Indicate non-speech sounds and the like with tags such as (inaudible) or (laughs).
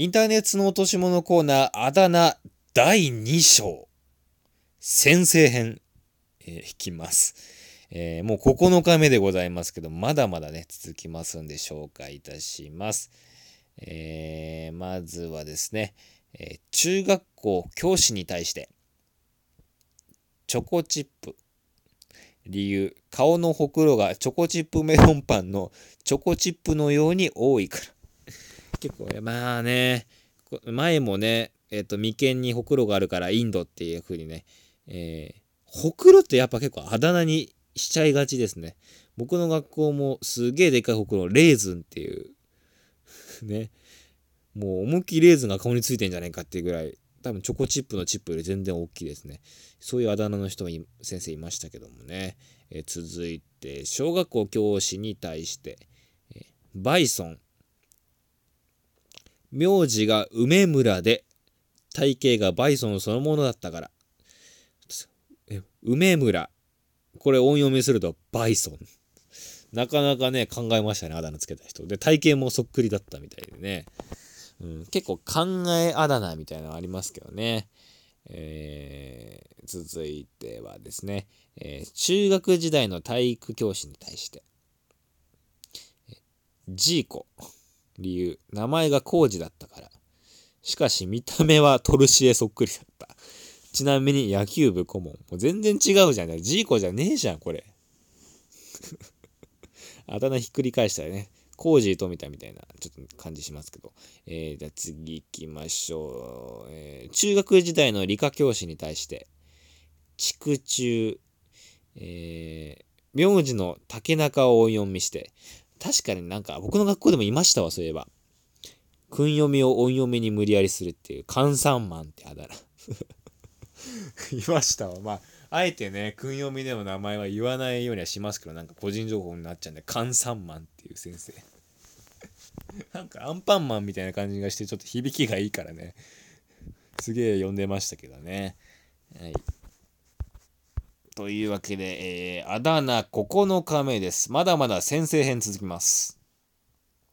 インターネットの落とし物コーナー、あだ名第2章。先生編、えー、引きます。えー、もう9日目でございますけど、まだまだね、続きますんで紹介いたします。えー、まずはですね、え中学校教師に対して、チョコチップ。理由、顔のほくろがチョコチップメロンパンのチョコチップのように多いから。結構、まあね、前もね、えっ、ー、と、眉間にほくろがあるからインドっていう風にね、えー、ほくろってやっぱ結構あだ名にしちゃいがちですね。僕の学校もすげえでかいほくろ、レーズンっていう (laughs) ね、もう思いっきりレーズンが顔についてんじゃないかっていうぐらい、多分チョコチップのチップより全然大きいですね。そういうあだ名の人が先生いましたけどもね。えー、続いて、小学校教師に対して、えー、バイソン。名字が梅村で、体型がバイソンそのものだったから。梅村。これ音読みするとバイソン。なかなかね、考えましたね、あだ名つけた人。で、体型もそっくりだったみたいでね。うん、結構考えあだ名みたいなのありますけどね。えー、続いてはですね、えー、中学時代の体育教師に対して、ジーコ、理由、名前がコージだったから。しかし見た目はトルシエそっくりだった。ちなみに野球部顧問。もう全然違うじゃん。ジーコじゃねえじゃん、これ。(laughs) あだ名ひっくり返したらね。コージーと見たみたいな、ちょっと感じしますけど。えー、じゃあ次行きましょう。えー、中学時代の理科教師に対して、畜中、えー、名字の竹中を音読みして、確かになんか僕の学校でもいましたわ、そういえば。訓読みを音読みに無理やりするっていう、カンサンマンってあだ名。(laughs) いましたわ。まあ、あえてね、訓読みでの名前は言わないようにはしますけど、なんか個人情報になっちゃうんで、カンサンマンっていう先生。(laughs) なんかアンパンマンみたいな感じがして、ちょっと響きがいいからね。すげえ呼んでましたけどね。はい。というわけで、えー、あだ名9日目です。まだまだ先制編続きます。